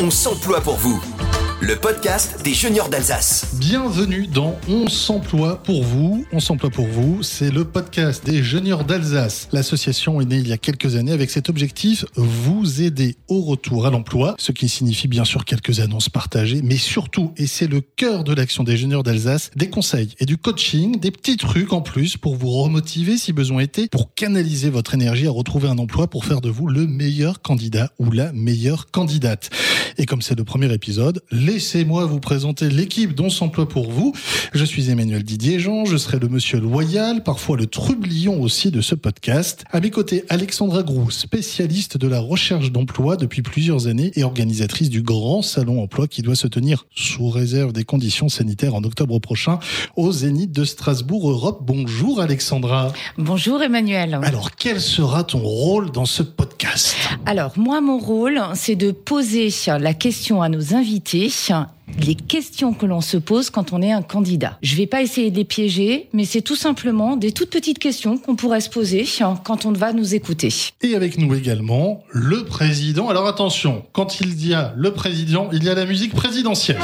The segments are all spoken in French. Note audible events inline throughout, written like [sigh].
On s'emploie pour vous le podcast des juniors d'Alsace. Bienvenue dans On s'emploie pour vous. On s'emploie pour vous, c'est le podcast des juniors d'Alsace. L'association est née il y a quelques années avec cet objectif, vous aider au retour à l'emploi, ce qui signifie bien sûr quelques annonces partagées, mais surtout, et c'est le cœur de l'action des juniors d'Alsace, des conseils et du coaching, des petits trucs en plus pour vous remotiver si besoin était, pour canaliser votre énergie à retrouver un emploi pour faire de vous le meilleur candidat ou la meilleure candidate. Et comme c'est le premier épisode, laissez-moi vous présenter l'équipe dont s'emploie pour vous. Je suis Emmanuel Didier Jean, je serai le monsieur loyal, parfois le trublion aussi de ce podcast. À mes côtés, Alexandra Grou, spécialiste de la recherche d'emploi depuis plusieurs années et organisatrice du grand salon emploi qui doit se tenir sous réserve des conditions sanitaires en octobre prochain au Zénith de Strasbourg Europe. Bonjour Alexandra. Bonjour Emmanuel. Alors, quel sera ton rôle dans ce podcast? Alors, moi, mon rôle, c'est de poser la question à nos invités les questions que l'on se pose quand on est un candidat. Je vais pas essayer de les piéger, mais c'est tout simplement des toutes petites questions qu'on pourrait se poser quand on va nous écouter. Et avec nous également le président. Alors attention, quand il y a le président, il y a la musique présidentielle.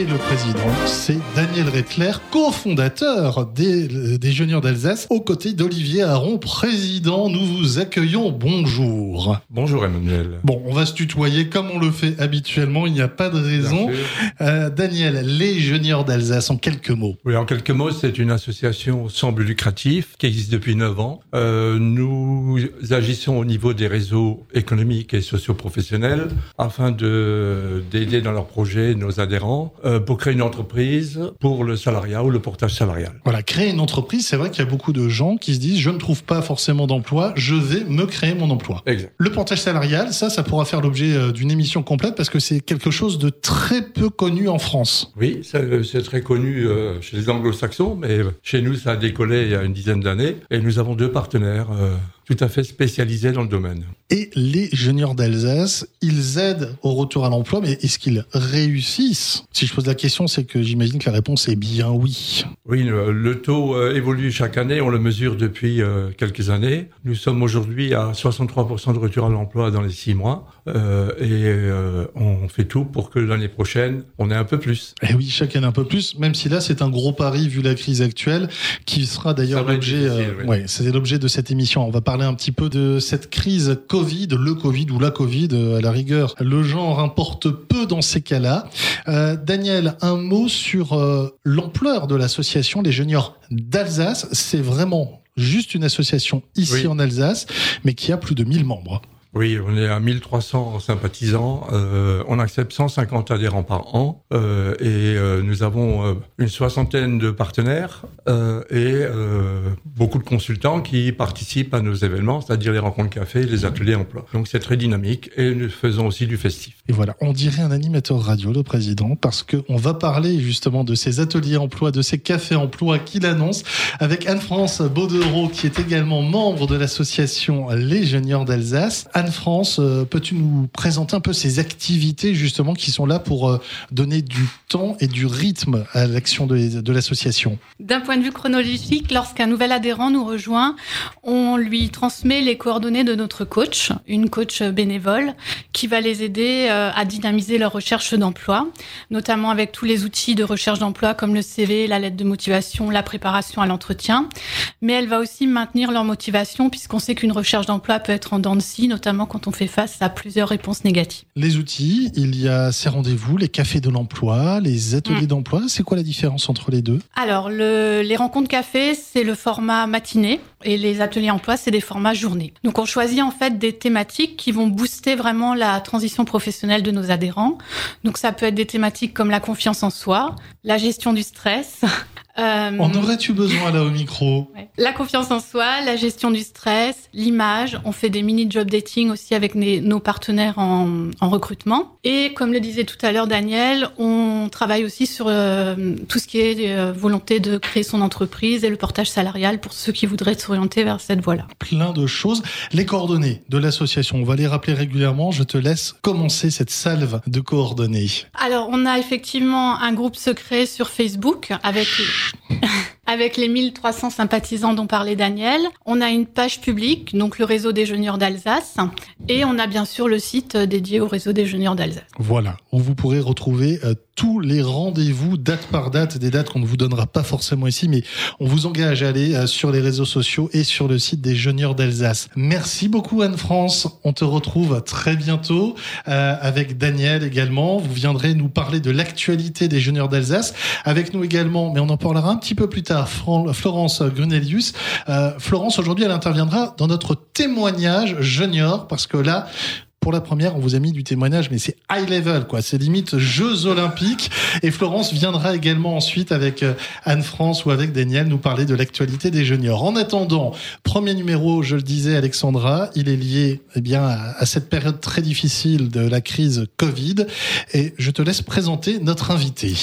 Et le président, c'est Daniel Rettler, cofondateur des, des Juniors d'Alsace, aux côtés d'Olivier Aron, président. Nous vous accueillons. Bonjour. Bonjour Emmanuel. Bon, on va se tutoyer comme on le fait habituellement. Il n'y a pas de raison. Euh, Daniel, les Juniors d'Alsace, en quelques mots. Oui, en quelques mots, c'est une association sans but lucratif qui existe depuis 9 ans. Euh, nous agissons au niveau des réseaux économiques et socioprofessionnels afin de d'aider dans leurs projets nos adhérents euh, pour créer une entreprise pour le salariat ou le portage salarial. Voilà, créer une entreprise, c'est vrai qu'il y a beaucoup de gens qui se disent je ne trouve pas forcément d'emploi, je vais me créer mon emploi. Exact. Le portage salarial, ça, ça pourra faire l'objet euh, d'une émission complète parce que c'est quelque chose de très peu connu en France. Oui, c'est très connu euh, chez les anglo-saxons, mais chez nous, ça a décollé il y a une dizaine d'années et nous avons deux partenaires tout à fait spécialisés dans le domaine. Et les juniors d'Alsace, ils aident au retour à l'emploi, mais est-ce qu'ils réussissent? Si je pose la question, c'est que j'imagine que la réponse est bien oui. Oui, le, taux euh, évolue chaque année, on le mesure depuis euh, quelques années. Nous sommes aujourd'hui à 63% de retour à l'emploi dans les six mois, euh, et on fait tout pour que l'année prochaine, on ait un peu plus. Et oui, chaque année un peu plus, même si là c'est un gros pari vu la crise actuelle, qui sera d'ailleurs l'objet, oui. ouais, c'est l'objet de cette émission. On va parler un petit peu de cette crise Covid, le Covid ou la Covid à la rigueur. Le genre importe peu dans ces cas-là. Euh, Daniel, un mot sur euh, l'ampleur de l'association des juniors d'Alsace. C'est vraiment juste une association ici oui. en Alsace, mais qui a plus de 1000 membres. Oui, on est à 1300 sympathisants. Euh, on accepte 150 adhérents par an euh, et euh, nous avons une soixantaine de partenaires et beaucoup de consultants qui participent à nos événements, c'est-à-dire les rencontres café, les ateliers emploi. Donc c'est très dynamique et nous faisons aussi du festif. Et voilà, on dirait un animateur radio, le président, parce que on va parler justement de ces ateliers emploi, de ces cafés emploi qu'il annonce avec Anne-France Baudereau, qui est également membre de l'association Les Juniors d'Alsace. Anne-France, euh, peux-tu nous présenter un peu ces activités justement qui sont là pour euh, donner du temps et du rythme à l'action de, de l'association? D'un point de vue chronologique, lorsqu'un nouvel adhérent nous rejoint, on lui transmet les coordonnées de notre coach, une coach bénévole, qui va les aider à dynamiser leur recherche d'emploi, notamment avec tous les outils de recherche d'emploi comme le CV, la lettre de motivation, la préparation à l'entretien. Mais elle va aussi maintenir leur motivation puisqu'on sait qu'une recherche d'emploi peut être en dents de scie, notamment quand on fait face à plusieurs réponses négatives. Les outils, il y a ces rendez-vous, les cafés de l'emploi, les ateliers mmh. d'emploi. C'est quoi la différence entre les deux? Alors, le, les rencontres café, c'est le format matinée et les ateliers emploi, c'est des formats journée. Donc, on choisit en fait des thématiques qui vont booster vraiment la transition professionnelle de nos adhérents. Donc, ça peut être des thématiques comme la confiance en soi, la gestion du stress, [laughs] euh, en aurais-tu besoin là au micro? Ouais. La confiance en soi, la gestion du stress, l'image. On fait des mini job dating aussi avec nos partenaires en, en, recrutement. Et comme le disait tout à l'heure Daniel, on travaille aussi sur euh, tout ce qui est euh, volonté de créer son entreprise et le portage salarial pour ceux qui voudraient s'orienter vers cette voie-là. Plein de choses. Les coordonnées de l'association, on va les rappeler régulièrement. Je te laisse commencer cette salve de coordonnées. Alors, on a effectivement un groupe secret sur Facebook avec [laughs] avec les 1300 sympathisants dont parlait Daniel. On a une page publique, donc le réseau des juniors d'Alsace, et on a bien sûr le site dédié au réseau des juniors d'Alsace. Voilà, où vous pourrez retrouver euh, tous les rendez-vous date par date, des dates qu'on ne vous donnera pas forcément ici, mais on vous engage à aller euh, sur les réseaux sociaux et sur le site des juniors d'Alsace. Merci beaucoup Anne-France, on te retrouve très bientôt euh, avec Daniel également. Vous viendrez nous parler de l'actualité des juniors d'Alsace. Avec nous également, mais on en parlera un petit peu plus tard, Florence Grunelius. Euh, Florence, aujourd'hui, elle interviendra dans notre témoignage junior, parce que là, pour la première, on vous a mis du témoignage, mais c'est high level, quoi. C'est limite Jeux Olympiques. Et Florence viendra également ensuite avec euh, Anne-France ou avec Daniel nous parler de l'actualité des juniors. En attendant, premier numéro, je le disais, Alexandra, il est lié, eh bien, à cette période très difficile de la crise Covid. Et je te laisse présenter notre invité.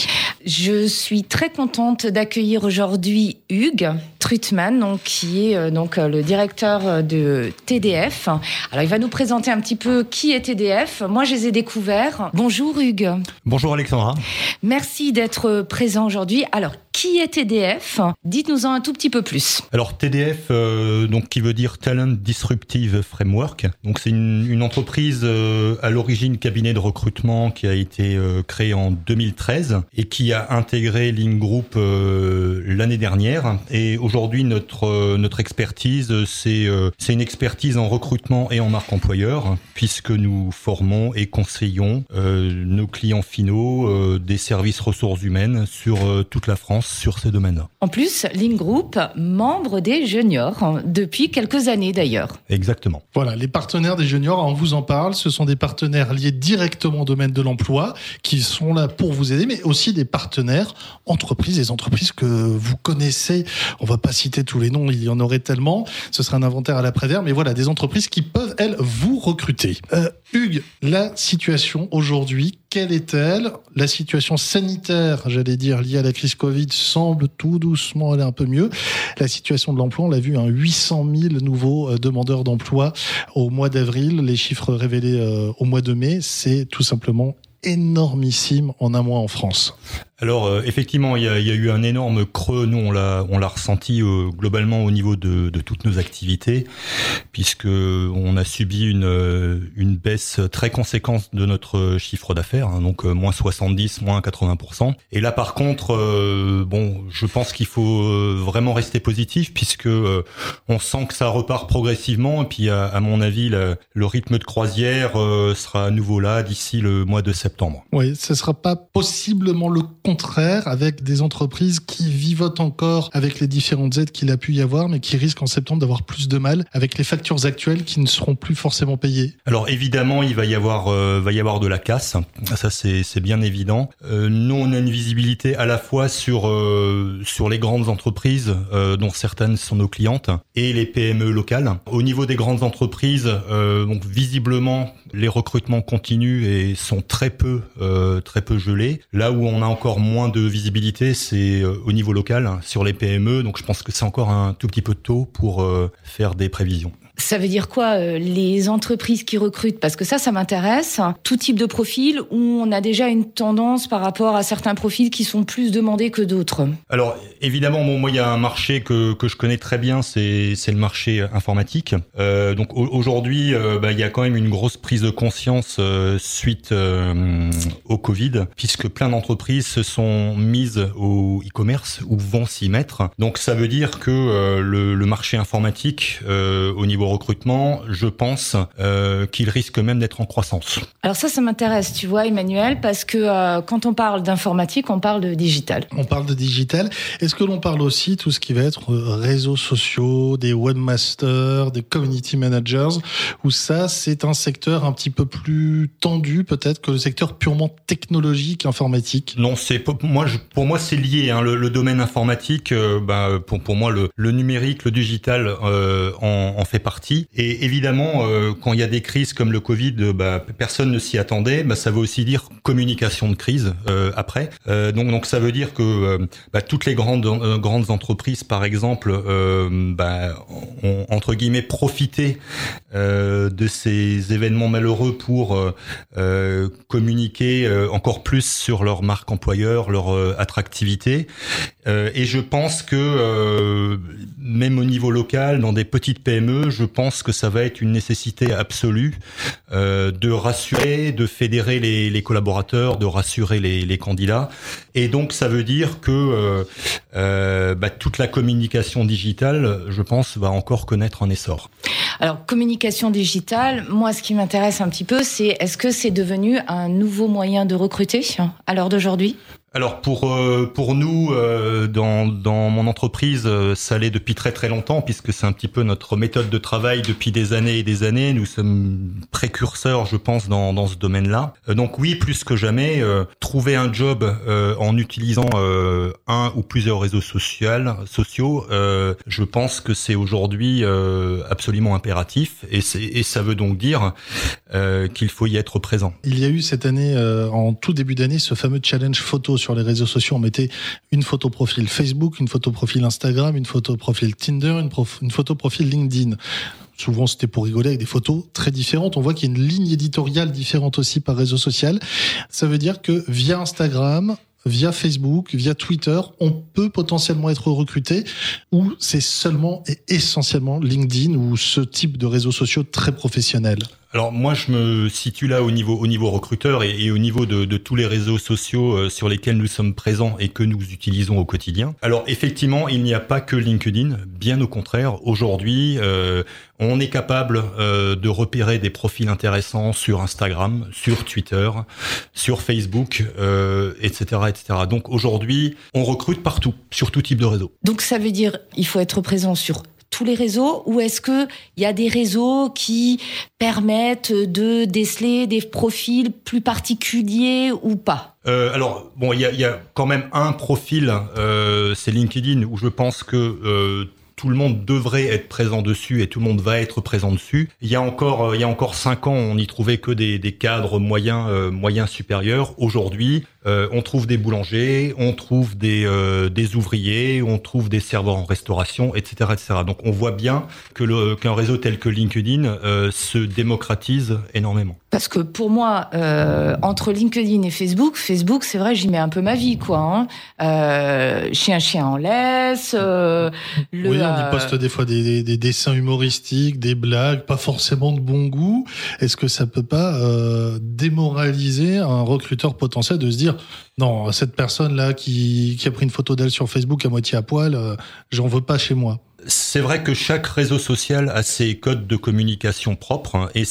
Je suis très contente d'accueillir aujourd'hui Hugues Trutman, qui est euh, donc euh, le directeur de TDF. Alors, il va nous présenter un petit peu qui est TDF. Moi, je les ai découverts. Bonjour Hugues. Bonjour Alexandra. Merci d'être présent aujourd'hui. Alors, qui est TDF Dites-nous-en un tout petit peu plus. Alors TDF, euh, donc qui veut dire Talent Disruptive Framework. Donc c'est une, une, entreprise euh, à l'origine cabinet de recrutement qui a été euh, créée en 2013 et qui a intégré Link Group l'année dernière. Et aujourd'hui notre notre expertise c'est c'est une expertise en recrutement et en marque employeur puisque nous formons et conseillons nos clients finaux des services ressources humaines sur toute la France sur ces domaines-là. En plus, Link Group, membre des juniors, hein, depuis quelques années d'ailleurs. Exactement. Voilà, les partenaires des juniors, on vous en parle, ce sont des partenaires liés directement au domaine de l'emploi, qui sont là pour vous aider, mais aussi des partenaires entreprises, des entreprises que vous connaissez. On va pas citer tous les noms, il y en aurait tellement. Ce sera un inventaire à l'après-vert, mais voilà, des entreprises qui peuvent, elles, vous recruter. Euh, Hugues, la situation aujourd'hui, quelle est-elle? La situation sanitaire, j'allais dire, liée à la crise Covid, semble tout doucement aller un peu mieux. La situation de l'emploi, on l'a vu, hein, 800 000 nouveaux euh, demandeurs d'emploi au mois d'avril. Les chiffres révélés euh, au mois de mai, c'est tout simplement énormissime en un mois en France. Alors euh, effectivement, il y, a, eu un énorme creux. Nous, on l'a, on l'a ressenti euh, globalement au niveau de, toutes nos activités, puisque on a subi une, euh, une baisse très conséquente de notre chiffre d'affaires, hein, donc moins 70, moins 80 Et là, par contre, bon, je pense qu'il faut vraiment rester positif, puisque on sent que ça repart progressivement. Et puis, à, mon avis, le rythme de croisière sera à nouveau là d'ici le mois de septembre. Oui, ce sera pas possiblement le contraire avec des entreprises qui vivotent encore avec les différentes aides qu'il a pu y avoir, mais qui risquent en septembre d'avoir plus de mal avec les factures actuelles qui ne seront plus forcément payées Alors évidemment, il va y avoir, euh, va y avoir de la casse. Ça, c'est bien évident. Euh, nous, on a une visibilité à la fois sur, euh, sur les grandes entreprises, dont certaines sont nos clientes, et les PME locales. Au niveau des grandes entreprises, donc visiblement, les recrutements continuent et sont très peu, très peu gelés. Là où on a encore moins de visibilité, c'est euh, au niveau local hein, sur les PME. Donc je pense que c'est encore un tout petit peu tôt pour euh, faire des prévisions. Ça veut dire quoi euh, les entreprises qui recrutent? Parce que ça, ça m'intéresse. Tout type de profil où on a déjà une tendance par rapport à certains profils qui sont plus demandés que d'autres. Alors évidemment, bon, moi il y a un marché que, que je connais très bien, c'est le marché informatique. Euh, donc aujourd'hui, euh, bah, il y a quand même une grosse prise de conscience euh, suite au Covid, puisque plein d'entreprises se sont mises au e-commerce ou vont s'y mettre. Donc ça veut dire que le marché informatique au niveau recrutement, je pense euh, qu'il risque même d'être en croissance. Alors ça, ça m'intéresse, tu vois, Emmanuel, parce que euh, quand on parle d'informatique, on parle de digital. On parle de digital. Est-ce que l'on parle aussi tout ce qui va être euh, réseaux sociaux, des webmasters, des community managers, où ça, c'est un secteur un petit peu plus tendu peut-être que le secteur purement technologique, informatique? Non, c'est moi, pour moi, c'est lié. Hein, le, domaine informatique, bah, pour, pour moi, le, le numérique, le digital en, en fait partie Et évidemment, quand il y a des crises comme le Covid, bah, personne ne s'y attendait. Bah, ça veut aussi dire communication de crise après. donc, donc ça veut dire que bah, toutes les grandes grandes entreprises, par exemple, bah, ont entre guillemets profité de ces événements malheureux pour communiquer encore plus sur leur marque employeur, leur attractivité. et je pense que même au niveau local, dans des petites PME, je pense que ça va être une nécessité absolue euh, de rassurer, de fédérer les, collaborateurs, de rassurer les, candidats. Et donc, ça veut dire que euh, euh, bah, toute la communication digitale, je pense, va encore connaître un essor. Alors, communication digitale, moi, ce qui m'intéresse un petit peu, c'est est-ce que c'est devenu un nouveau moyen de recruter à l'heure d'aujourd'hui? Alors pour euh, pour nous euh, dans dans mon entreprise euh, ça l'est depuis très très longtemps puisque c'est un petit peu notre méthode de travail depuis des années et des années. Nous sommes précurseurs je pense dans dans ce domaine-là. Donc oui plus que jamais trouver un job en utilisant un ou plusieurs réseaux sociaux sociaux je pense que c'est aujourd'hui absolument impératif. Et c'est et ça veut donc dire qu'il faut y être présent. Il y a eu cette année en tout début d'année ce fameux challenge photo sur les réseaux sociaux, on mettait une photo profil Facebook, une photo profil Instagram, une photo profil Tinder, une, une photo profil LinkedIn. Souvent, c'était pour rigoler avec des photos très différentes. On voit qu'il y a une ligne éditoriale différente aussi par réseau social. Ça veut dire que via Instagram, via Facebook, via Twitter, on peut potentiellement être recruté ou c'est seulement et essentiellement LinkedIn ou ce type de réseaux sociaux très professionnels alors moi je me situe là au niveau au niveau recruteur et, au niveau de, de, tous les réseaux sociaux euh, sur lesquels nous sommes présents et que nous utilisons au quotidien. Alors effectivement il n'y a pas que LinkedIn, bien au contraire. Aujourd'hui euh, on est capable euh, de repérer des profils intéressants sur Instagram, sur Twitter, sur Facebook, etc., etc. Donc aujourd'hui on recrute partout sur tout type de réseau. Donc ça veut dire il faut être présent sur tous les réseaux ou est-ce que il y a des réseaux qui permettent de déceler des profils plus particuliers ou pas? Euh, alors bon, il y a, quand même un profil, euh, c'est LinkedIn où je pense que euh, tout le monde devrait être présent dessus et tout le monde va être présent dessus. Il y a encore, euh, il y a encore cinq ans, on n'y trouvait que des, des cadres moyens, euh, moyens supérieurs. Aujourd'hui, euh, on trouve des boulangers, on trouve des, des ouvriers, on trouve des serveurs en restauration, etc., etc. Donc, on voit bien que le, qu'un réseau tel que LinkedIn se démocratise énormément. Parce que pour moi, entre LinkedIn et Facebook, Facebook, c'est vrai, j'y mets un peu ma vie, quoi. Hein. chien, chien en laisse. le, y euh, poste des fois des, dessins humoristiques, des blagues, pas forcément de bon goût. Est-ce que ça peut pas euh, démoraliser un recruteur potentiel de se dire non, cette personne-là qui, a pris une photo d'elle sur Facebook à moitié à poil, euh, j'en veux pas chez moi? C'est vrai que chaque réseau social a ses codes de communication propres hein, et,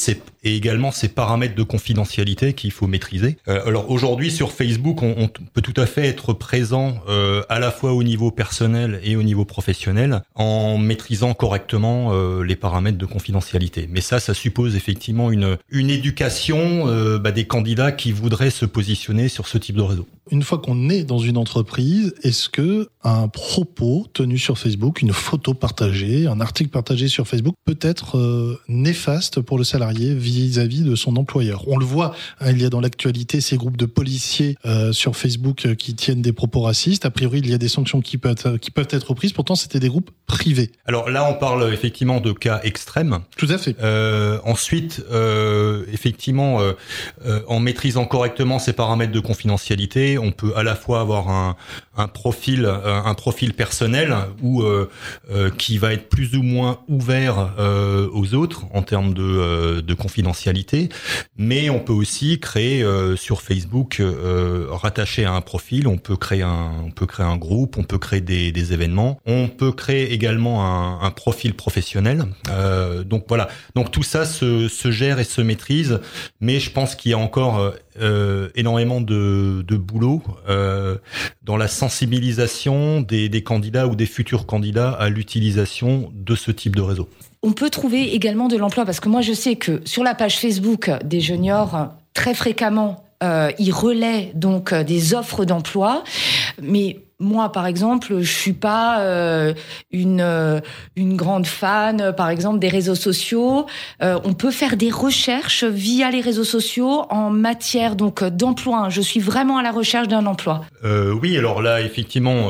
et également ses paramètres de confidentialité qu'il faut maîtriser. Euh, alors aujourd'hui sur Facebook, on, peut tout à fait être présent euh, à la fois au niveau personnel et au niveau professionnel en maîtrisant correctement euh, les paramètres de confidentialité. Mais ça, ça suppose effectivement une, une éducation bah, des candidats qui voudraient se positionner sur ce type de réseau. Une fois qu'on est dans une entreprise, est-ce que un propos tenu sur Facebook, une photo partagée, un article partagé sur Facebook peut être euh, néfaste pour le salarié vis-à-vis de son employeur? On le voit, hein, il y a dans l'actualité ces groupes de policiers euh, sur Facebook euh, qui tiennent des propos racistes. A priori, il y a des sanctions qui peuvent être, qui peuvent être prises. Pourtant, c'était des groupes privés. Alors là, on parle effectivement de cas extrêmes. Tout à fait. ensuite, effectivement, en maîtrisant correctement ces paramètres de confidentialité, on peut à la fois avoir un, profil un profil personnel ou euh, euh, qui va être plus ou moins ouvert euh, aux autres en termes de, de confidentialité, mais on peut aussi créer sur Facebook rattaché à un profil, on peut créer un on peut créer un groupe, on peut créer des, événements, on peut créer également un, profil professionnel. donc voilà, donc tout ça se, gère et se maîtrise, mais je pense qu'il y a encore euh, énormément de, de boulot euh, dans la sensibilisation des, candidats ou des futurs candidats à l'utilisation de ce type de réseau. On peut trouver également de l'emploi parce que moi je sais que sur la page Facebook des juniors, très fréquemment, euh, ils relaient donc euh, des offres d'emploi, mais moi, par exemple, je suis pas euh, une euh, une grande fan, par exemple, des réseaux sociaux. Euh, on peut faire des recherches via les réseaux sociaux en matière donc d'emploi. Je suis vraiment à la recherche d'un emploi. oui, alors là, effectivement,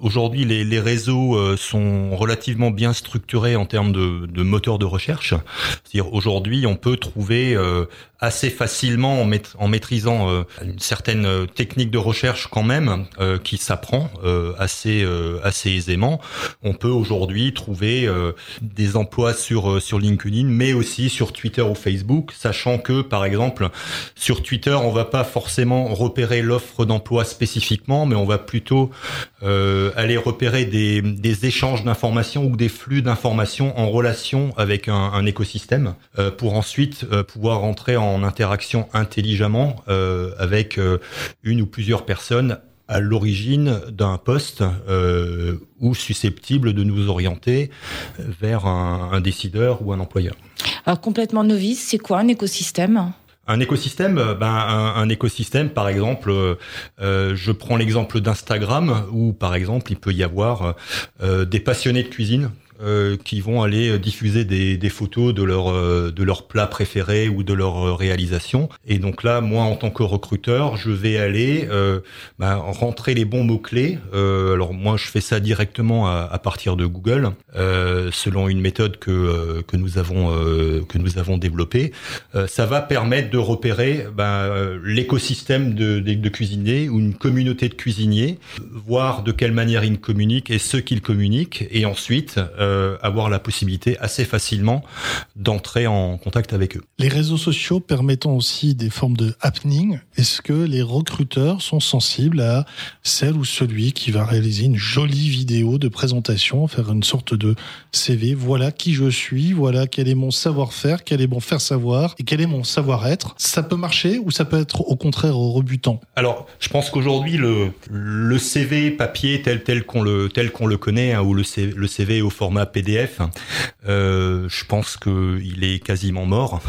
aujourd'hui, les, les, réseaux sont relativement bien structurés en termes de, de moteur de recherche. C'est-à-dire aujourd'hui, on peut trouver assez facilement en, maîtrisant euh, une certaine euh, technique de recherche quand même euh, qui s'apprend assez assez aisément. On peut aujourd'hui trouver des emplois sur LinkedIn, mais aussi sur Twitter ou Facebook, sachant que par exemple sur Twitter on va pas forcément repérer l'offre d'emploi spécifiquement, mais on va plutôt aller repérer des, échanges d'informations ou des flux d'informations en relation avec un, écosystème pour ensuite pouvoir rentrer en interaction intelligemment euh, avec euh, une ou plusieurs personnes à l'origine d'un poste euh, ou susceptible de nous orienter vers un, décideur ou un employeur. Alors complètement novice, c'est quoi un écosystème? Un écosystème, ben un, écosystème, par exemple, je prends l'exemple d'Instagram où, par exemple, il peut y avoir des passionnés de cuisine euh, qui vont aller euh, diffuser des, des photos de leur euh, de leurs plats préférés ou de leur réalisation. Et donc là, moi, en tant que recruteur, je vais aller euh, bah, rentrer les bons mots clés. alors moi, je fais ça directement à, à partir de Google, selon une méthode que que nous avons que nous avons développée. ça va permettre de repérer bah, l'écosystème de, de, de ou une communauté de cuisiniers, voir de quelle manière ils communiquent et ce qu'ils communiquent, et ensuite euh, avoir la possibilité assez facilement d'entrer en contact avec eux. Les réseaux sociaux permettant aussi des formes de happening, est-ce que les recruteurs sont sensibles à celle ou celui qui va réaliser une jolie vidéo de présentation, faire une sorte de CV, voilà qui je suis, voilà quel est mon savoir-faire, quel est mon faire savoir et quel est mon savoir-être. Ça peut marcher ou ça peut être au contraire rebutant? Alors, je pense qu'aujourd'hui le le CV papier tel tel qu'on le tel qu'on le connaît hein, ou le CV, le CV au format PDF, euh, je pense qu'il est quasiment mort.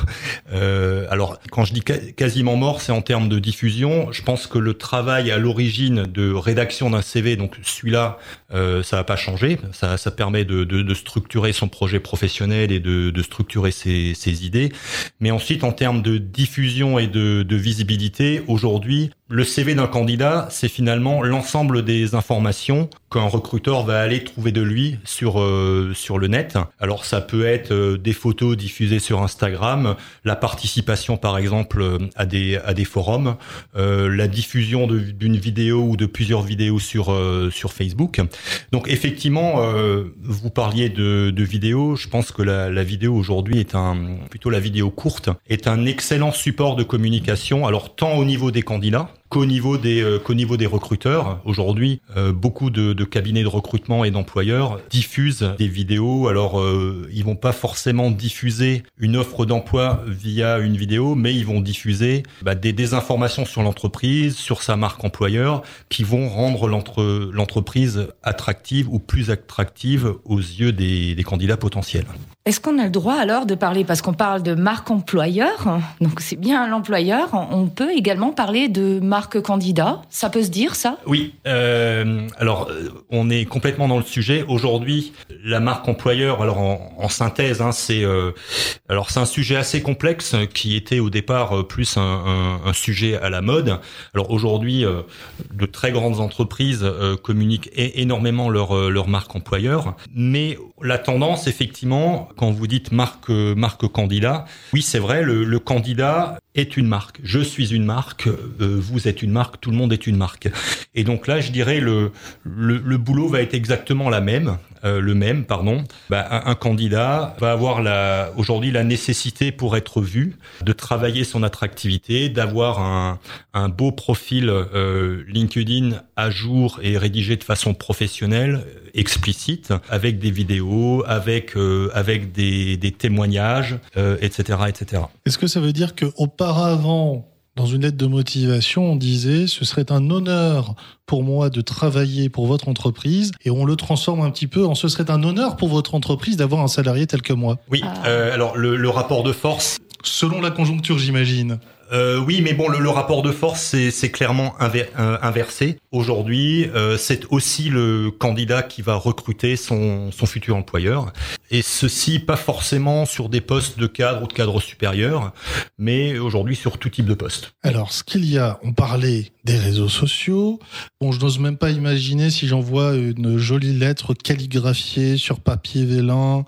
Euh, alors, quand je dis quasiment mort, c'est en termes de diffusion. Je pense que le travail à l'origine de rédaction d'un CV, donc celui-là, euh, ça va pas changer. Ça, ça permet de, de, de, structurer son projet professionnel et de, de structurer ses, ses, idées. Mais ensuite, en termes de diffusion et de, visibilité, aujourd'hui, le CV d'un candidat, c'est finalement l'ensemble des informations qu'un recruteur va aller trouver de lui sur euh, sur le net. Alors ça peut être euh, des photos diffusées sur Instagram, la participation par exemple euh, à des à des forums, la diffusion d'une vidéo ou de plusieurs vidéos sur sur Facebook. Donc effectivement, vous parliez de, de vidéo. Je pense que la, la vidéo aujourd'hui est un plutôt la vidéo courte est un excellent support de communication. Alors tant au niveau des candidats qu'au niveau des euh, qu'au niveau des recruteurs. Aujourd'hui, euh, beaucoup de, cabinets de recrutement et d'employeurs diffusent des vidéos. Alors, euh, ils vont pas forcément diffuser une offre d'emploi via une vidéo, mais ils vont diffuser bah, des, des informations sur l'entreprise, sur sa marque employeur, qui vont rendre l'entreprise attractive ou plus attractive aux yeux des, des candidats potentiels. Est-ce qu'on a le droit alors de parler, parce qu'on parle de marque employeur, donc c'est bien l'employeur, on peut également parler de marque candidat Ça peut se dire ça? Oui, euh, alors euh, on est complètement dans le sujet. Aujourd'hui, la marque employeur, alors en, synthèse, hein, c'est euh, alors c'est un sujet assez complexe qui était au départ euh, plus un sujet à la mode. Alors aujourd'hui, euh, de très grandes entreprises communiquent énormément leur, leur marque employeur, mais la tendance effectivement quand vous dites marque marque candidat, oui c'est vrai, le, le, candidat est une marque. Je suis une marque, euh, vous êtes une marque, tout le monde est une marque. Et donc là, je dirais le le, le boulot va être exactement la même. Euh, le même, pardon, bah, un, candidat va avoir aujourd'hui la nécessité pour être vu, de travailler son attractivité, d'avoir un, un beau profil euh, LinkedIn à jour et rédigé de façon professionnelle, explicite, avec des vidéos, avec euh, avec des, des témoignages, etc., etc. Est-ce que ça veut dire que auparavant dans une lettre de motivation, on disait ce serait un honneur pour moi de travailler pour votre entreprise et on le transforme un petit peu en ce serait un honneur pour votre entreprise d'avoir un salarié tel que moi. Oui, ah. euh, alors le, le, rapport de force. Selon la conjoncture, j'imagine. Euh, oui, mais bon, le, rapport de force, c'est clairement euh, inversé. Aujourd'hui, euh, c'est aussi le candidat qui va recruter son, son futur employeur. Et ceci, pas forcément sur des postes de cadre ou de cadre supérieur, mais aujourd'hui sur tout type de poste. Alors, ce qu'il y a, on parlait des réseaux sociaux. Bon, je n'ose même pas imaginer si j'envoie une jolie lettre calligraphiée sur papier vélin,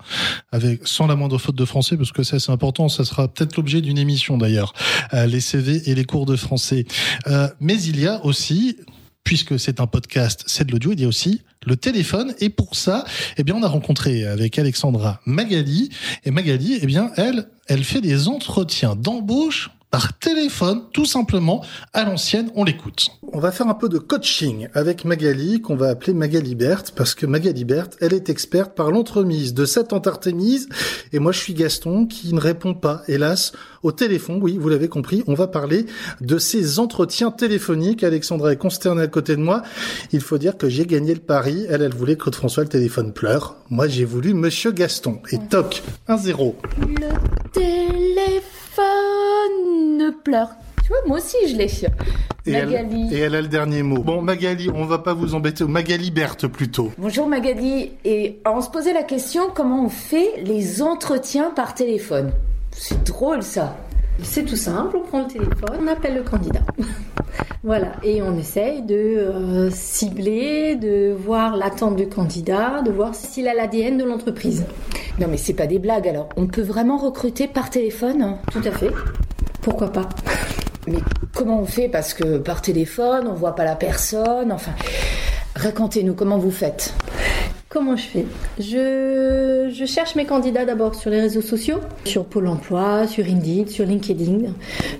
avec sans la moindre faute de français, parce que ça c'est important. Ça sera peut-être l'objet d'une émission d'ailleurs, euh, les CV et les cours de français. Euh, mais il y a aussi puisque c'est un podcast, c'est de l'audio, il y a aussi le téléphone. Et pour ça, eh bien, on a rencontré avec Alexandra Magali. Et Magali, eh bien, elle, elle fait des entretiens d'embauche par téléphone, tout simplement, à l'ancienne. On l'écoute. On va faire un peu de coaching avec Magali, qu'on va appeler Magali Berthe, parce que Magali Berthe, elle est experte par l'entremise de cette entartémise, et moi je suis Gaston qui ne répond pas, hélas, au téléphone. Oui, vous l'avez compris, on va parler de ces entretiens téléphoniques. Alexandra est consternée à côté de moi. Il faut dire que j'ai gagné le pari. Elle, elle voulait que François le téléphone pleure. Moi, j'ai voulu Monsieur Gaston. Et toc, 1-0. Le téléphone ne pleure. Tu vois, moi aussi je l'ai. Magali. Elle, et elle a le dernier mot. Bon, Magali, on va pas vous embêter. Magali Berthe plutôt. Bonjour Magali. Et on se posait la question comment on fait les entretiens par téléphone? C'est drôle ça. C'est tout simple, on prend le téléphone, on appelle le candidat. [laughs] voilà, et on essaye de euh, cibler, de voir l'attente du candidat, de voir s'il a l'ADN de l'entreprise. Non mais c'est pas des blagues alors. On peut vraiment recruter par téléphone Tout à fait. Pourquoi pas [laughs] Mais comment on fait? Parce que par téléphone, on voit pas la personne. Enfin, racontez-nous comment vous faites? Comment je fais? Je, je, cherche mes candidats d'abord sur les réseaux sociaux, sur Pôle Emploi, sur Indeed, sur LinkedIn.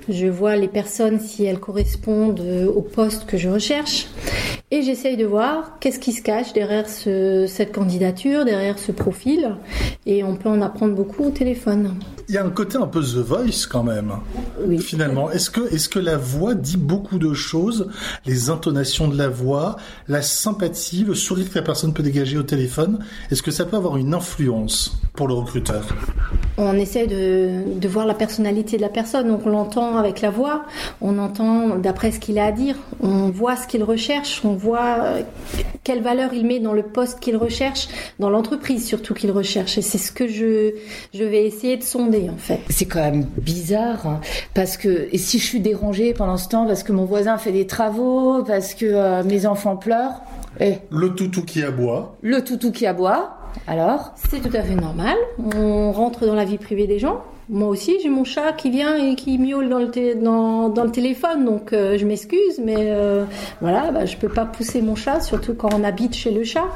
Je vois les personnes si elles correspondent au poste que je recherche. Et j'essaye de voir qu'est-ce qui se cache derrière ce, cette candidature, derrière ce profil. Et on peut en apprendre beaucoup au téléphone. Il y a un côté un peu The Voice quand même. Oui. Finalement, est-ce que, est-ce que la voix dit beaucoup de choses? Les intonations de la voix, la sympathie, le sourire que la personne peut dégager au téléphone, est-ce que ça peut avoir une influence? Pour le recruteur On essaie de, de voir la personnalité de la personne. Donc on l'entend avec la voix, on entend d'après ce qu'il a à dire, on voit ce qu'il recherche, on voit euh, quelle valeur il met dans le poste qu'il recherche, dans l'entreprise surtout qu'il recherche. Et c'est ce que je, je vais essayer de sonder en fait. C'est quand même bizarre hein, parce que et si je suis dérangée pendant ce temps parce que mon voisin fait des travaux, parce que euh, mes enfants pleurent. Et le toutou qui aboie. Le toutou qui aboie. Alors C'est tout à fait normal. On rentre dans la vie privée des gens. Moi aussi, j'ai mon chat qui vient et qui miaule dans le, dans, dans, le téléphone, donc euh, je m'excuse, mais euh, voilà, bah, je peux pas pousser mon chat, surtout quand on habite chez le chat.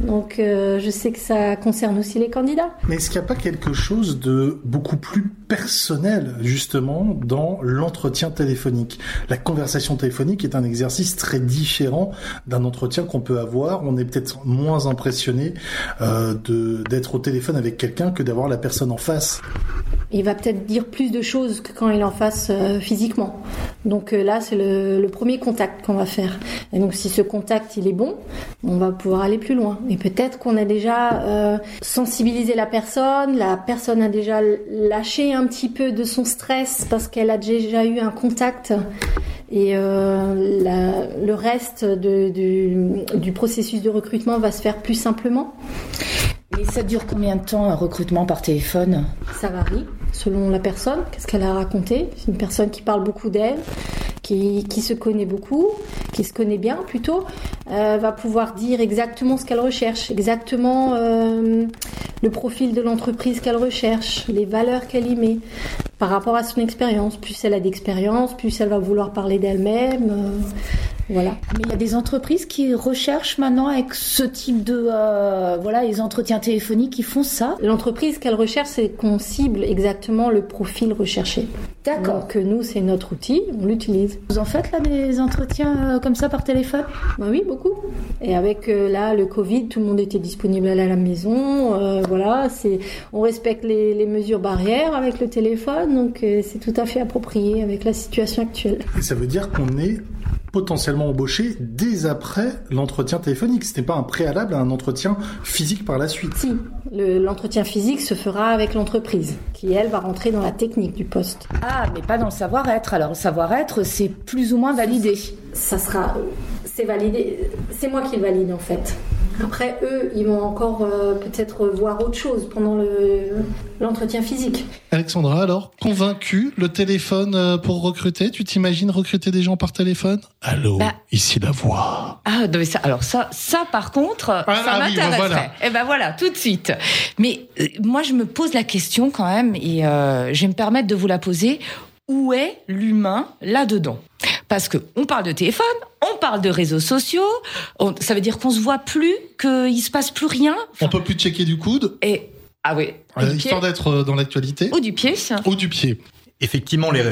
Donc euh, je sais que ça concerne aussi les candidats. Mais est-ce qu'il n'y a pas quelque chose de beaucoup plus personnel, justement, dans l'entretien téléphonique La conversation téléphonique est un exercice très différent d'un entretien qu'on peut avoir. On est peut-être moins impressionné de d'être au téléphone avec quelqu'un que d'avoir la personne en face il va peut-être dire plus de choses que quand il est en face euh, physiquement. Donc euh, là, c'est le, premier contact qu'on va faire. Et donc si ce contact il est bon, on va pouvoir aller plus loin. Et peut-être qu'on a déjà euh, sensibilisé la personne, la personne a déjà lâché un petit peu de son stress parce qu'elle a déjà eu un contact. Et le reste du processus de recrutement va se faire plus simplement. Et ça dure combien de temps un recrutement par téléphone? Ça varie selon la personne, qu'est-ce qu'elle a raconté? C'est une personne qui parle beaucoup d'elle, qui, qui, se connaît beaucoup, qui se connaît bien plutôt, euh, va pouvoir dire exactement ce qu'elle recherche, exactement euh, le profil de l'entreprise qu'elle recherche, les valeurs qu'elle y met par rapport à son expérience. Plus elle a d'expérience, plus elle va vouloir parler d'elle-même. Euh, voilà. Mais il y a des entreprises qui recherchent maintenant avec ce type de euh, voilà les entretiens téléphoniques qui font ça. L'entreprise qu'elle recherche, c'est qu'on cible exactement le profil recherché. D'accord. Donc nous, c'est notre outil, on l'utilise. Vous en faites là des entretiens euh, comme ça par téléphone? Bah Oui, beaucoup. Et avec euh, là le Covid, tout le monde était disponible à la maison. voilà, c'est on respecte les, les, mesures barrières avec le téléphone, donc c'est tout à fait approprié avec la situation actuelle. Et ça veut dire qu'on est potentiellement embauché dès après l'entretien téléphonique. Ce n'est pas un préalable à un entretien physique par la suite. Si, l'entretien physique se fera avec l'entreprise, qui elle va rentrer dans la technique du poste. Ah, mais pas dans le savoir-être. Alors, le savoir-être, c'est plus ou moins validé. Ça sera, c'est validé. C'est moi qui le valide en fait. Après, eux, ils vont encore euh, peut-être voir autre chose pendant l'entretien physique. Alexandra, alors, convaincu, le téléphone euh, pour recruter, tu t'imagines recruter des gens par téléphone? Allô, bah. ici la voix. Ah, ça, alors ça, ça par contre, ah, ça ah m'intéresserait. voilà. Et eh ben voilà, tout de suite. Mais euh, moi, je me pose la question quand même, et je vais me permettre de vous la poser. Où est l'humain là-dedans parce qu'on parle de téléphone, on parle de réseaux sociaux, ça veut dire qu'on se voit plus, qu'il se passe plus rien. on peut plus checker du coude. Et ah oui. Euh, histoire d'être euh, dans l'actualité. Ou du pied. Ou du pied. Effectivement, les,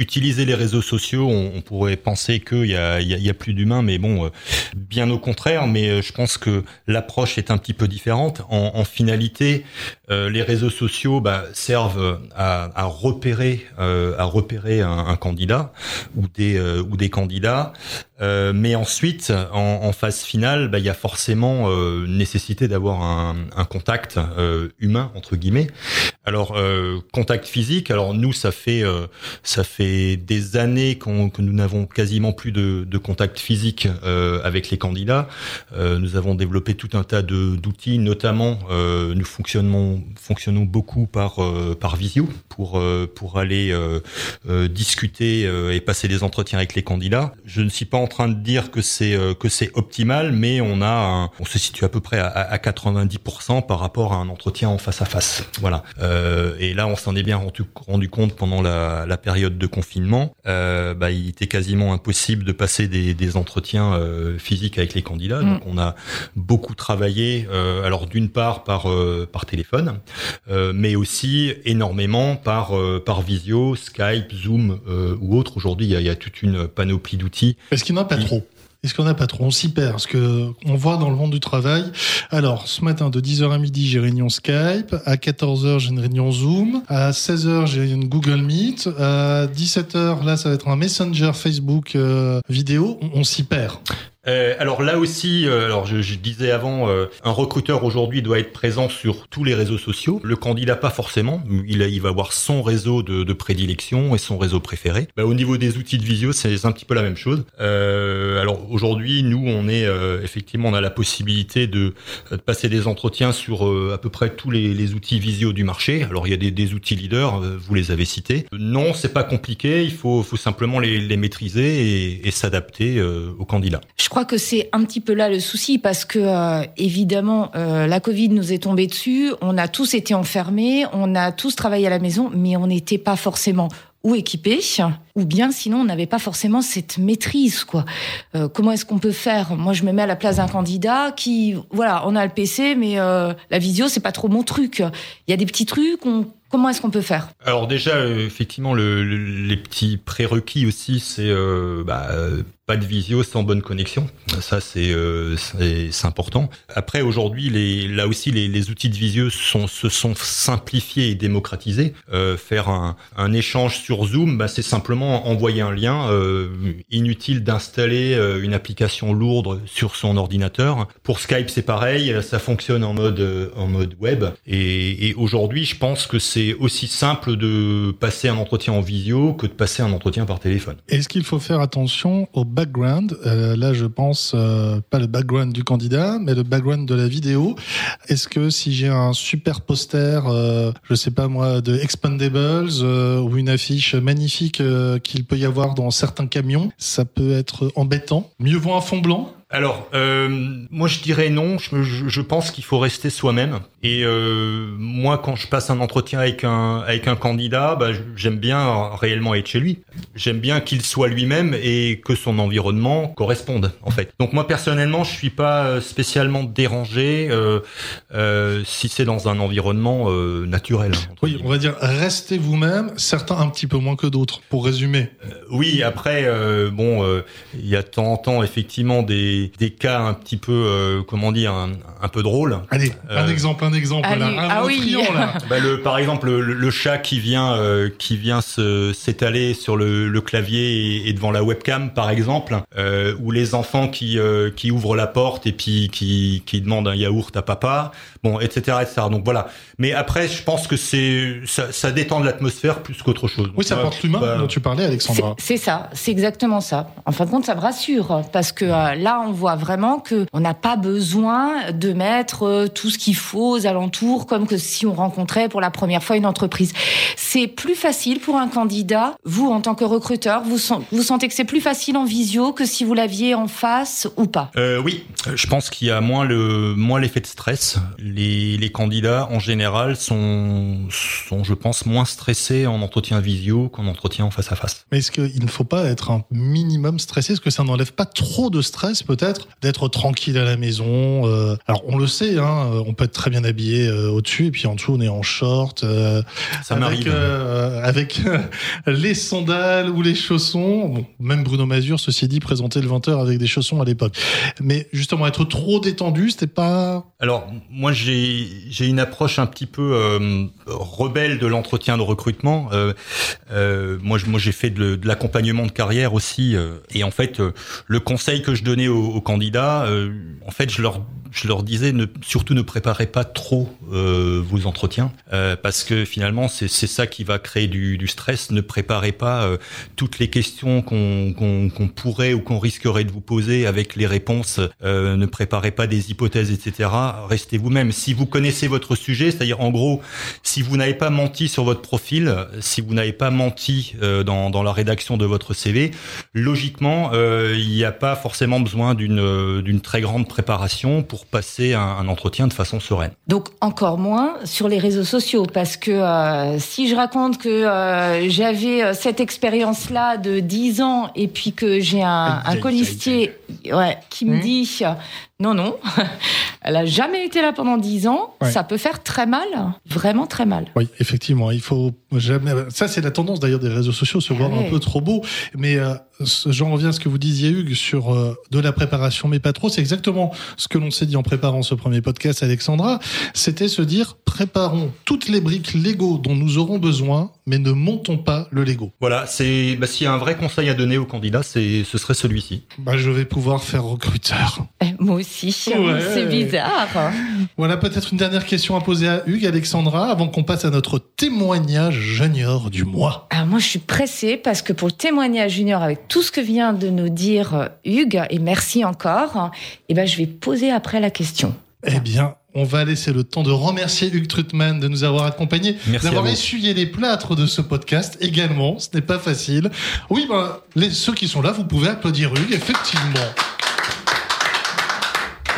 utiliser les réseaux sociaux, on, pourrait penser qu'il y a, plus d'humains, mais bon, euh, bien au contraire. Mais euh, je pense que l'approche est un petit peu différente. En, finalité, euh, les réseaux sociaux bah, servent à, repérer, à repérer un, candidat ou des candidats. mais ensuite, en, en, phase finale, bah, il y a forcément nécessité d'avoir un, un, contact humain entre guillemets. Alors contact physique. Alors nous, ça fait ça fait des années que nous n'avons quasiment plus de, contact physique euh, avec les candidats. Euh, nous avons développé tout un tas d'outils, notamment euh, nous fonctionnons, beaucoup par, visio pour, aller discuter et passer des entretiens avec les candidats. Je ne suis pas en train de dire que c'est optimal, mais on se situe à peu près à, à 90% par rapport à un entretien en face à face. Voilà. et là, on s'en est bien rendu, compte pendant la période de confinement, euh, bah, il était quasiment impossible de passer des, des entretiens euh, physiques avec les candidats. Donc mm. on a beaucoup travaillé, euh, alors d'une part par euh, par téléphone, euh, mais aussi énormément par par visio, Skype, Zoom ou autre. Aujourd'hui, il y a, y a, toute une panoplie d'outils. Est-ce qu'il n'y en a pas trop? Est-ce qu'on n'a pas trop On s'y perd. Parce que on voit dans le monde du travail. Alors, ce matin, de 10h à midi, j'ai réunion Skype. À 14h, j'ai une réunion Zoom. À 16h, j'ai une Google Meet. À 17h, là, ça va être un Messenger Facebook euh, vidéo. On s'y perd. Euh, alors là aussi, euh, alors je, je, disais avant, euh, un recruteur aujourd'hui doit être présent sur tous les réseaux sociaux. Le candidat pas forcément. Il, il va avoir son réseau de, de, prédilection et son réseau préféré. Bah, au niveau des outils de visio, c'est un petit peu la même chose. Euh, alors aujourd'hui, nous, on est effectivement, on a la possibilité de, de passer des entretiens sur à peu près tous les, les, outils visio du marché. Alors il y a des, des outils leaders, vous les avez cités. Non, c'est pas compliqué. Il faut, faut simplement les, les maîtriser et, et s'adapter aux candidats. Je crois que c'est un petit peu là le souci parce que euh, évidemment euh, la Covid nous est tombée dessus, on a tous été enfermés, on a tous travaillé à la maison, mais on n'était pas forcément ou équipés, ou bien sinon on n'avait pas forcément cette maîtrise quoi. Euh, comment est-ce qu'on peut faire? Moi je me mets à la place d'un candidat qui voilà, on a le PC mais la visio c'est pas trop mon truc. Il y a des petits trucs on Comment est-ce qu'on peut faire? Alors déjà, effectivement, le, les petits prérequis aussi, c'est euh, bah, pas de visio sans bonne connexion. Ça, c'est euh, important. Après, aujourd'hui, là aussi, les, outils de visio se sont simplifiés et démocratisés. Euh, faire un, échange sur Zoom, bah, c'est simplement envoyer un lien. Euh, inutile d'installer euh, une application lourde sur son ordinateur. Pour Skype, c'est pareil. Ça fonctionne en mode en mode web. Et, et aujourd'hui, je pense que c'est aussi simple de passer un entretien en visio que de passer un entretien par téléphone. Est-ce qu'il faut faire attention au background. Euh, là, je pense euh, pas le background du candidat, mais le background de la vidéo. Est-ce que si j'ai un super poster, euh, je sais pas moi, de Expandables euh, ou une affiche magnifique qu'il peut y avoir dans certains camions, ça peut être embêtant. Mieux vaut un fond blanc alors, euh, moi je dirais non. Je, je pense qu'il faut rester soi-même. Et euh, moi, quand je passe un entretien avec un avec un candidat, bah, j'aime bien réellement être chez lui. J'aime bien qu'il soit lui-même et que son environnement corresponde, en fait. Donc moi personnellement, je suis pas euh, spécialement dérangé euh, euh, si c'est dans un environnement euh, naturel. Oui, on va dire restez vous-même. Certains un petit peu moins que d'autres, pour résumer. oui, après, bon, il y a de temps en temps effectivement des des, des cas un petit peu, euh, comment dire, un, un peu drôles. Allez, un Euh, exemple, un exemple. allez, là, un ah un oui. triangle, là. [laughs] Bah, le, par exemple, le, le chat qui vient, euh, qui vient se s'étaler sur le, le clavier et, et devant la webcam, par exemple, euh, ou les enfants qui euh, qui ouvrent la porte et puis qui qui demandent un yaourt à papa, bon, etc., etc. Donc voilà. Mais après, je pense que c'est ça, ça détend de l'atmosphère plus qu'autre chose. Oui, ça porte l'humain bah, dont tu parlais, Alexandra. c'est ça, c'est exactement ça. En fin de compte, ça me rassure parce que euh, là, on voit vraiment que on n'a pas besoin de mettre euh, tout ce qu'il faut aux alentours, comme que si on rencontrait pour la première fois une entreprise. C'est plus facile pour un candidat. Vous, en tant que recruteur, vous, sen- vous sentez que c'est plus facile en visio que si vous l'aviez en face ou pas? Euh, oui, je pense qu'il y a moins le moins l'effet de stress. Les, les candidats en général sont sont je pense moins stressés en entretien visio qu'en entretien en face à face. Mais est-ce qu'il ne faut pas être un minimum stressé? Est-ce que ça n'enlève pas trop de stress, peut-être, d'être tranquille à la maison euh, Alors, on le sait, hein, on peut être très bien habillé euh, au-dessus, et puis en dessous, on est en short. euh, Ça avec, m'arrive. euh, avec euh, les sandales ou les chaussons. Bon, même Bruno Mazur, ceci dit, présentait le 20h avec des chaussons à l'époque. Mais justement, être trop détendu, c'était pas... Alors moi j'ai j'ai une approche un petit peu euh, rebelle de l'entretien de recrutement. Euh, euh, moi moi j'ai fait de, de l'accompagnement de carrière aussi euh, et en fait euh, le conseil que je donnais aux, aux candidats, euh, en fait je leur disais surtout ne préparez pas trop euh, vos entretiens euh, parce que finalement c'est ça qui va créer du, stress. Ne préparez pas toutes les questions qu'on pourrait ou qu'on risquerait de vous poser avec les réponses. Ne préparez pas des hypothèses, etc. Restez vous-même. Si vous connaissez votre sujet, c'est-à-dire en gros, si vous n'avez pas menti sur votre profil, si vous n'avez pas menti dans, dans la rédaction de votre CV, logiquement, il n'y a pas forcément besoin d'une euh, d'une très grande préparation pour passer un, un entretien de façon sereine. Donc encore moins sur les réseaux sociaux parce que euh, si je raconte que euh, j'avais cette expérience-là de 10 ans et puis que j'ai un, un colistier ouais, qui me Hmm. dit non non, [laughs] elle a jamais été là pendant 10 ans, Ouais. ça peut faire très mal, vraiment très mal. Oui, effectivement, il faut jamais. Ça, c'est la tendance d'ailleurs des réseaux sociaux, se voir ouais. un peu trop beau. Mais euh, j'en reviens à ce que vous disiez, Hugues, sur euh, de la préparation, mais pas trop. C'est exactement ce que l'on s'est dit en préparant ce premier podcast, Alexandra. C'était se dire préparons toutes les briques Lego dont nous aurons besoin, mais ne montons pas le Lego. Voilà, c'est bah, s'il y a un vrai conseil à donner aux candidats, c'est ce serait celui-ci. Bah, je vais pouvoir faire recruteur. Eh, Moi aussi, Ouais. c'est bizarre. Voilà peut-être une dernière question à poser à Hugues, Alexandra, avant qu'on passe à notre témoignage junior du mois. Alors moi, je suis pressée parce que pour le témoignage junior, avec tout ce que vient de nous dire euh, Hugues, et merci encore, eh ben, je vais poser après la question. Eh bien, on va laisser le temps de remercier Hugues Trutman de nous avoir accompagnés, Merci d'avoir essuyé les plâtres de ce podcast également. Ce n'est pas facile. Oui, ben, les, ceux qui sont là, vous pouvez applaudir Hugues, effectivement.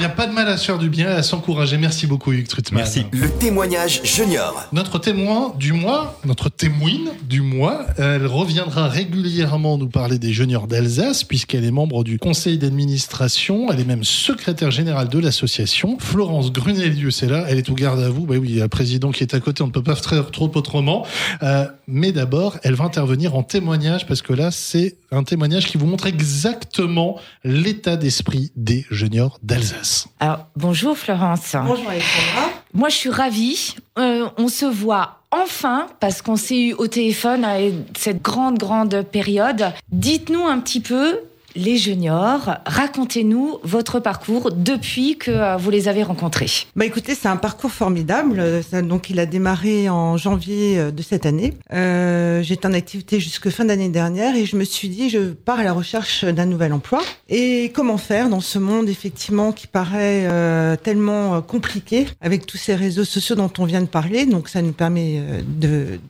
Il n'y a pas de mal à se faire du bien et à s'encourager. Merci beaucoup, Hugues Trutman. Merci. Le témoignage junior. Notre témoin du mois, notre témoine du mois, elle reviendra régulièrement nous parler des juniors d'Alsace, puisqu'elle est membre du conseil d'administration, elle est même secrétaire générale de l'association. Florence Grunelius est là, elle est au garde à vous. Bah oui, il y a le président qui est à côté, on ne peut pas faire trop autrement. Euh, mais d'abord, elle va intervenir en témoignage, parce que là, c'est un témoignage qui vous montre exactement l'état d'esprit des juniors d'Alsace. Alors, bonjour Florence. Bonjour Alexandra. Moi, je suis ravie. Euh, on se voit enfin parce qu'on s'est eu au téléphone à cette grande, grande période. Dites-nous un petit peu, les juniors, racontez-nous votre parcours depuis que euh, vous les avez rencontrés. Bah écoutez, c'est un parcours formidable. Donc il a démarré en janvier euh, de cette année. Euh, J'étais en activité jusque fin d'année dernière et je me suis dit je pars à la recherche d'un nouvel emploi. Et comment faire dans ce monde effectivement qui paraît tellement compliqué avec tous ces réseaux sociaux dont on vient de parler? Donc ça nous permet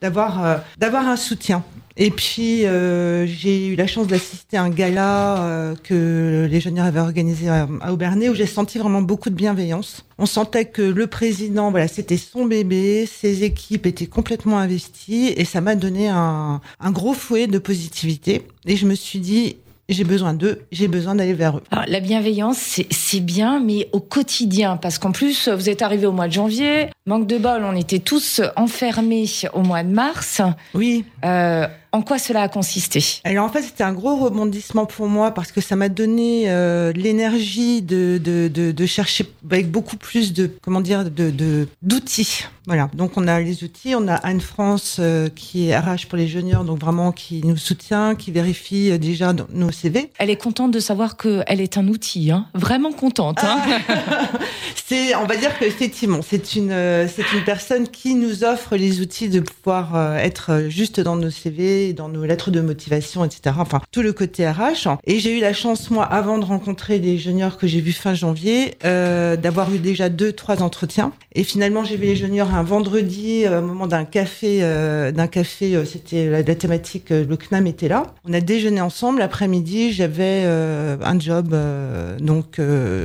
d'avoir un soutien. Et puis euh, j'ai eu la chance d'assister à un gala euh, que les jeunes avaient organisé à, à Aubernay où j'ai senti vraiment beaucoup de bienveillance. On sentait que le président, voilà, c'était son bébé, ses équipes étaient complètement investies et ça m'a donné un, un gros fouet de positivité. Et je me suis dit, j'ai besoin d'eux, j'ai besoin d'aller vers eux. Alors, la bienveillance, c'est- c'est bien, mais au quotidien, parce qu'en plus, vous êtes arrivé au mois de janvier. Manque de bol, on était tous enfermés au mois de mars. Oui, Euh, En quoi cela a consisté? Alors en fait, c'était un gros rebondissement pour moi parce que ça m'a donné euh, l'énergie de, de, de, de, chercher avec beaucoup plus de comment dire de d'outils. Voilà. Donc on a les outils, on a Anne France euh, qui est RH pour les juniors, donc vraiment qui nous soutient, qui vérifie euh, déjà nos CV. Elle est contente de savoir qu'elle est un outil, hein vraiment contente. Hein [laughs] c'est, on va dire que effectivement, c'est une c'est une personne qui nous offre les outils de pouvoir être juste dans nos CV, dans nos lettres de motivation, etc. Enfin, tout le côté RH. Et j'ai eu la chance, moi, avant de rencontrer les juniors que j'ai vus fin janvier, euh, d'avoir eu déjà deux, trois entretiens. Et finalement, j'ai vu les juniors un vendredi, euh, au moment d'un café, euh, d'un café, euh, c'était la, la, thématique, le CNAM était là. On a déjeuné ensemble. L'après-midi, j'avais un job, donc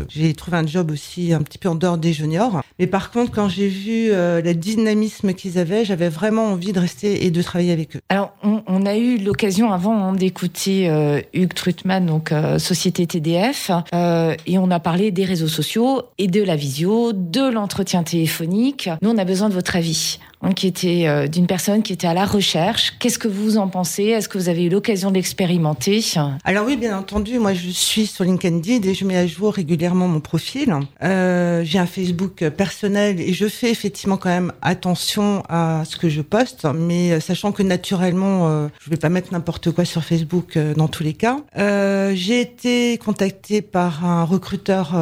j'ai trouvé un job aussi un petit peu en dehors des juniors. Mais par contre, quand j'ai vu le dynamisme qu'ils avaient, j'avais vraiment envie de rester et de travailler avec eux. Alors, on a eu l'occasion avant hein, d'écouter euh, Hugues Trutman, donc euh, Société TDF, euh, et on a parlé des réseaux sociaux et de la visio, de l'entretien téléphonique. Nous, on a besoin de votre avis. Qui était euh, d'une personne qui était à la recherche. Qu'est-ce que vous en pensez? Est-ce que vous avez eu l'occasion d'expérimenter? Alors oui, bien entendu. Moi, je suis sur LinkedIn et je mets à jour régulièrement mon profil. Euh, j'ai un Facebook personnel et je fais effectivement quand même attention à ce que je poste, mais euh, sachant que naturellement, euh, je vais pas mettre n'importe quoi sur Facebook euh, dans tous les cas. J'ai été contactée par un recruteur,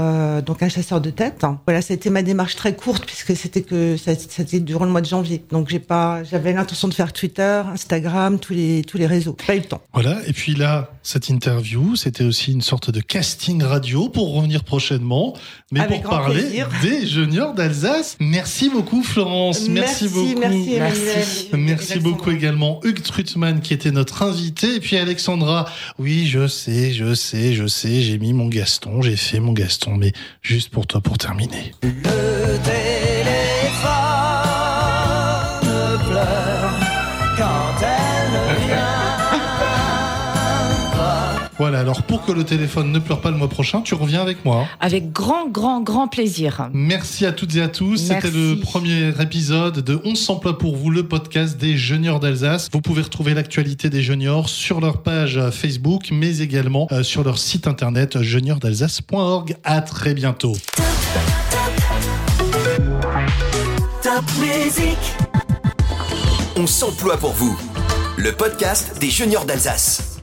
donc un chasseur de tête. Voilà, ça a été ma démarche très courte puisque c'était que ça, ça c'était durant le mois de janvier donc j'ai pas, j'avais l'intention de faire Twitter, Instagram, tous les tous les réseaux. Pas eu le temps. Voilà. Et puis là, cette interview, c'était aussi une sorte de casting radio pour revenir prochainement, mais Avec pour parler plaisir. des juniors d'Alsace. Merci beaucoup Florence. Merci, Merci, beaucoup. merci. Merci. Merci beaucoup également Hugues Trutman qui était notre invité et puis Alexandra. Oui, je sais, je sais, je sais, j'ai mis mon Gaston, j'ai fait mon Gaston, mais juste pour toi pour terminer. Le téléphone Voilà, alors pour que le téléphone ne pleure pas le mois prochain, tu reviens avec moi. Avec grand, grand, grand plaisir. Merci à toutes et à tous. C'était le premier épisode de On s'emploie pour vous, le podcast des juniors d'Alsace. Vous pouvez retrouver l'actualité des juniors sur leur page Facebook, mais également euh, sur leur site internet juniordalsace.org. À très bientôt. Top musique. On s'emploie pour vous. Le podcast des juniors d'Alsace.